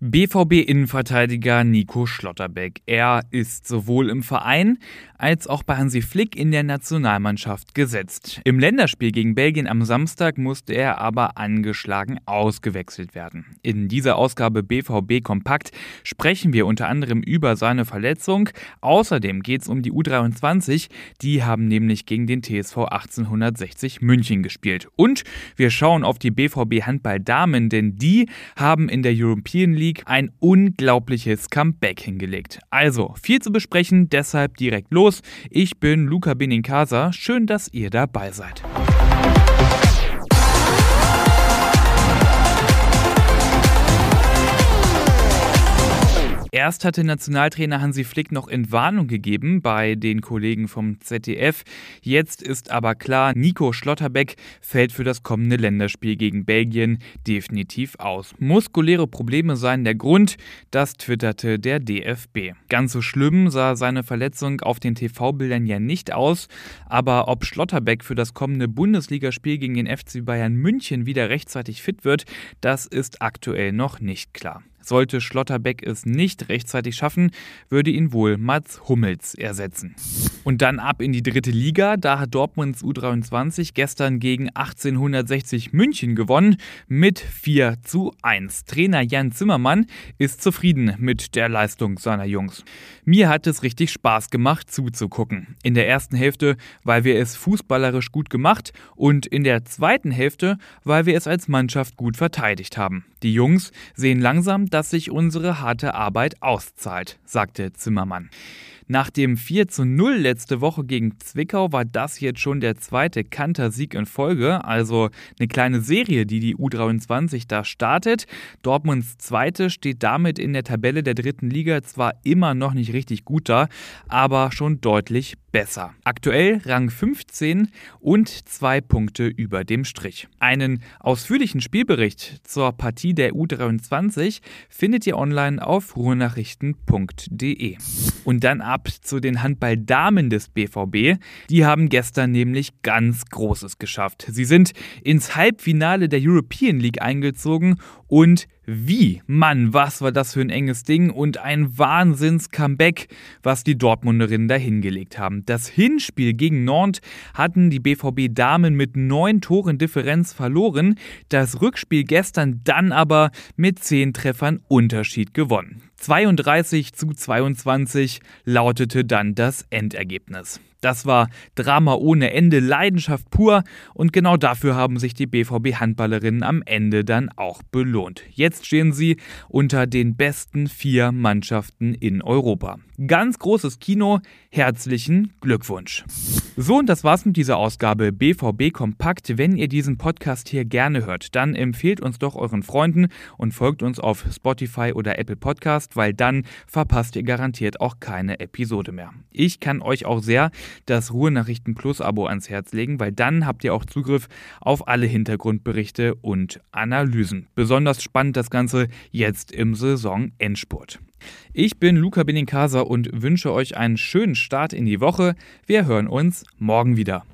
BVB-Innenverteidiger Nico Schlotterbeck. Er ist sowohl im Verein als auch bei Hansi Flick in der Nationalmannschaft gesetzt. Im Länderspiel gegen Belgien am Samstag musste er aber angeschlagen ausgewechselt werden. In dieser Ausgabe BVB Kompakt sprechen wir unter anderem über seine Verletzung. Außerdem geht es um die U23. Die haben nämlich gegen den TSV 1860 München gespielt. Und wir schauen auf die BVB Handball Damen, denn die haben in der European League League ein unglaubliches Comeback hingelegt. Also, viel zu besprechen, deshalb direkt los. Ich bin Luca Benincasa. Schön, dass ihr dabei seid. Erst hatte Nationaltrainer Hansi Flick noch Entwarnung gegeben bei den Kollegen vom ZDF. Jetzt ist aber klar, Nico Schlotterbeck fällt für das kommende Länderspiel gegen Belgien definitiv aus. Muskuläre Probleme seien der Grund, das twitterte der DFB. Ganz so schlimm sah seine Verletzung auf den TV-Bildern ja nicht aus, aber ob Schlotterbeck für das kommende Bundesligaspiel gegen den FC Bayern München wieder rechtzeitig fit wird, das ist aktuell noch nicht klar. Sollte Schlotterbeck es nicht rechtzeitig schaffen, würde ihn wohl Mats Hummels ersetzen. Und dann ab in die dritte Liga. Da hat Dortmunds U23 gestern gegen 1860 München gewonnen mit 4 zu 1. Trainer Jan Zimmermann ist zufrieden mit der Leistung seiner Jungs. Mir hat es richtig Spaß gemacht zuzugucken. In der ersten Hälfte, weil wir es fußballerisch gut gemacht und in der zweiten Hälfte, weil wir es als Mannschaft gut verteidigt haben. Die Jungs sehen langsam, dass sich unsere harte Arbeit auszahlt, sagte Zimmermann. Nach dem 4 zu 0 letzte Woche gegen Zwickau war das jetzt schon der zweite Kantersieg in Folge, also eine kleine Serie, die die U23 da startet. Dortmunds zweite steht damit in der Tabelle der dritten Liga zwar immer noch nicht richtig gut da, aber schon deutlich besser. Aktuell Rang 15 und zwei Punkte über dem Strich. Einen ausführlichen Spielbericht zur Partie der U23 findet ihr online auf ruhrnachrichten.de. Und dann zu den Handballdamen des BVB. Die haben gestern nämlich ganz Großes geschafft. Sie sind ins Halbfinale der European League eingezogen und wie? Mann, was war das für ein enges Ding und ein Wahnsinns-Comeback, was die Dortmunderinnen da hingelegt haben. Das Hinspiel gegen Nantes hatten die BVB-Damen mit neun Toren Differenz verloren, das Rückspiel gestern dann aber mit zehn Treffern Unterschied gewonnen. 32 zu 22 lautete dann das Endergebnis. Das war Drama ohne Ende, Leidenschaft pur und genau dafür haben sich die BVB-Handballerinnen am Ende dann auch belohnt. Jetzt stehen sie unter den besten vier Mannschaften in Europa. Ganz großes Kino, herzlichen Glückwunsch. So, und das war's mit dieser Ausgabe BVB Kompakt. Wenn ihr diesen Podcast hier gerne hört, dann empfehlt uns doch euren Freunden und folgt uns auf Spotify oder Apple Podcast, weil dann verpasst ihr garantiert auch keine Episode mehr. Ich kann euch auch sehr das Ruhrnachrichten Plus Abo ans Herz legen, weil dann habt ihr auch Zugriff auf alle Hintergrundberichte und Analysen. Besonders spannend das Ganze jetzt im Saisonendspurt. Ich bin Luca Benincasa und wünsche euch einen schönen Start in die Woche. Wir hören uns morgen wieder.